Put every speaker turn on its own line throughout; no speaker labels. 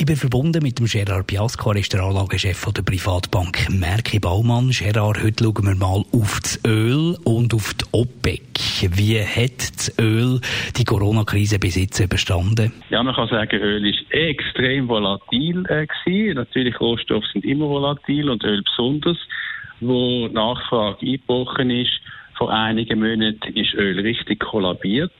ich bin verbunden mit dem Gerard Piasco, er ist der Anlagechef der Privatbank Merki Baumann. Gerard, heute schauen wir mal auf das Öl und auf die OPEC. Wie hat das Öl die Corona-Krise bis jetzt überstanden?
Ja, man kann sagen, Öl ist extrem volatil äh. Natürlich, Rohstoffe sind immer volatil und Öl besonders. Wo Nachfrage eingebrochen ist, vor einigen Monaten ist Öl richtig kollabiert.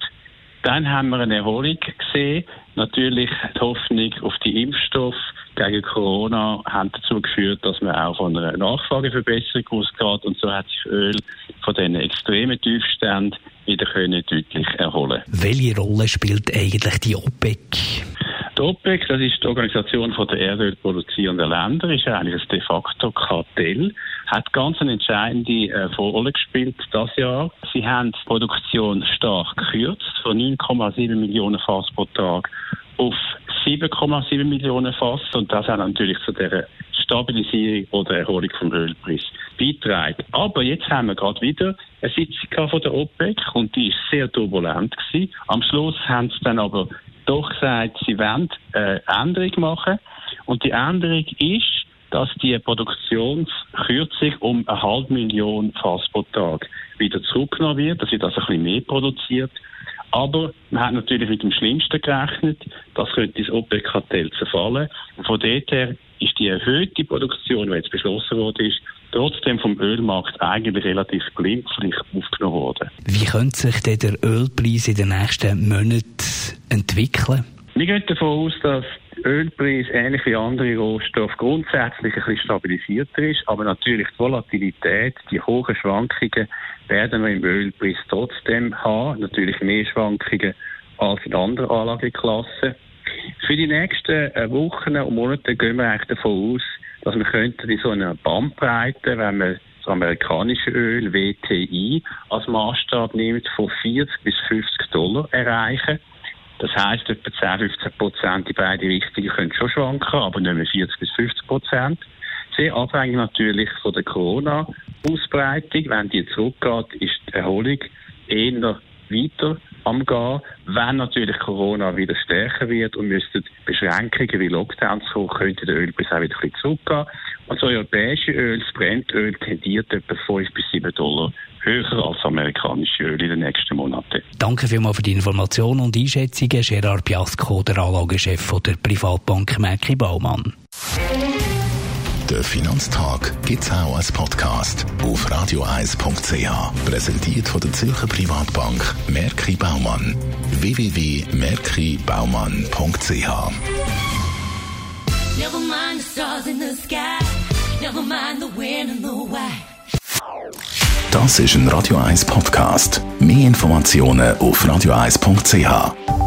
Dann haben wir eine Erholung gesehen. Natürlich die Hoffnung auf die Impfstoff gegen Corona hat dazu geführt, dass man auch von einer Nachfrageverbesserung ausgeht und so hat sich Öl von diesen extremen Tiefständen wieder können deutlich erholen.
Welche Rolle spielt eigentlich die OPEC?
Die OPEC, das ist die Organisation der Erdöl produzierenden Länder, ist eigentlich ein de facto Kartell, hat ganz eine entscheidende äh, Rolle gespielt das Jahr. Sie haben die Produktion stark gekürzt, von 9,7 Millionen Fass pro Tag auf 7,7 Millionen Fass und das hat natürlich zu der Stabilisierung oder Erholung vom Ölpreis beitragen. Aber jetzt haben wir gerade wieder eine Sitzung von der OPEC und die ist sehr turbulent gewesen. Am Schluss haben sie dann aber doch gesagt, sie wollen eine Änderung machen. Und die Änderung ist, dass die Produktionskürzung um eine halbe Million Fass pro Tag wieder zurückgenommen wird, dass sie das ein bisschen mehr produziert. Aber man hat natürlich mit dem Schlimmsten gerechnet, das könnte das OPEC-Kartell zerfallen. Und von dort her ist die erhöhte Produktion, die jetzt beschlossen wurde, trotzdem vom Ölmarkt eigentlich relativ glimpflich aufgenommen worden.
Wie könnte sich denn der Ölpreis in den nächsten Monaten entwickeln?
Wir gehen davon aus, dass der Ölpreis ähnlich wie andere Rohstoffe grundsätzlich ein bisschen stabilisierter ist, aber natürlich die Volatilität, die hohen Schwankungen werden wir im Ölpreis trotzdem haben, natürlich mehr Schwankungen als in anderen Anlageklassen. Für die nächsten äh, Wochen und Monate gehen wir eigentlich davon aus, dass wir könnten in so einer Bandbreite, wenn man das amerikanische Öl WTI als Maßstab nimmt, von 40 bis 50 Dollar erreichen. Das heisst, etwa 10, 15 Prozent in beide Richtungen können schon schwanken, aber nicht mehr 40 bis 50 Prozent. Sehr abhängig natürlich von der Corona-Ausbreitung. Wenn die zurückgeht, ist die Erholung eher weiter Gehen. Wenn natürlich Corona wieder stärker wird und müssten Beschränkungen wie Lockdowns kommen, könnte der Ölpreis auch wieder ein bisschen zurückgehen. Und das europäische Öl, das Brennöl, tendiert etwa 5 bis 7 Dollar höher als amerikanische Öl in den nächsten Monaten.
Danke vielmals für die Informationen und Einschätzungen. Gerard Piasco, der Anlagechef der Privatbank Merki Baumann.
Der Finanztag gibt es auch als Podcast auf radioeis.ch. Präsentiert von der Zürcher Privatbank Merki Baumann. www.merkibaumann.ch Never mind the stars in the sky. Never mind the wind and the why. Das ist ein Radio 1 Podcast. Mehr Informationen auf radioeis.ch.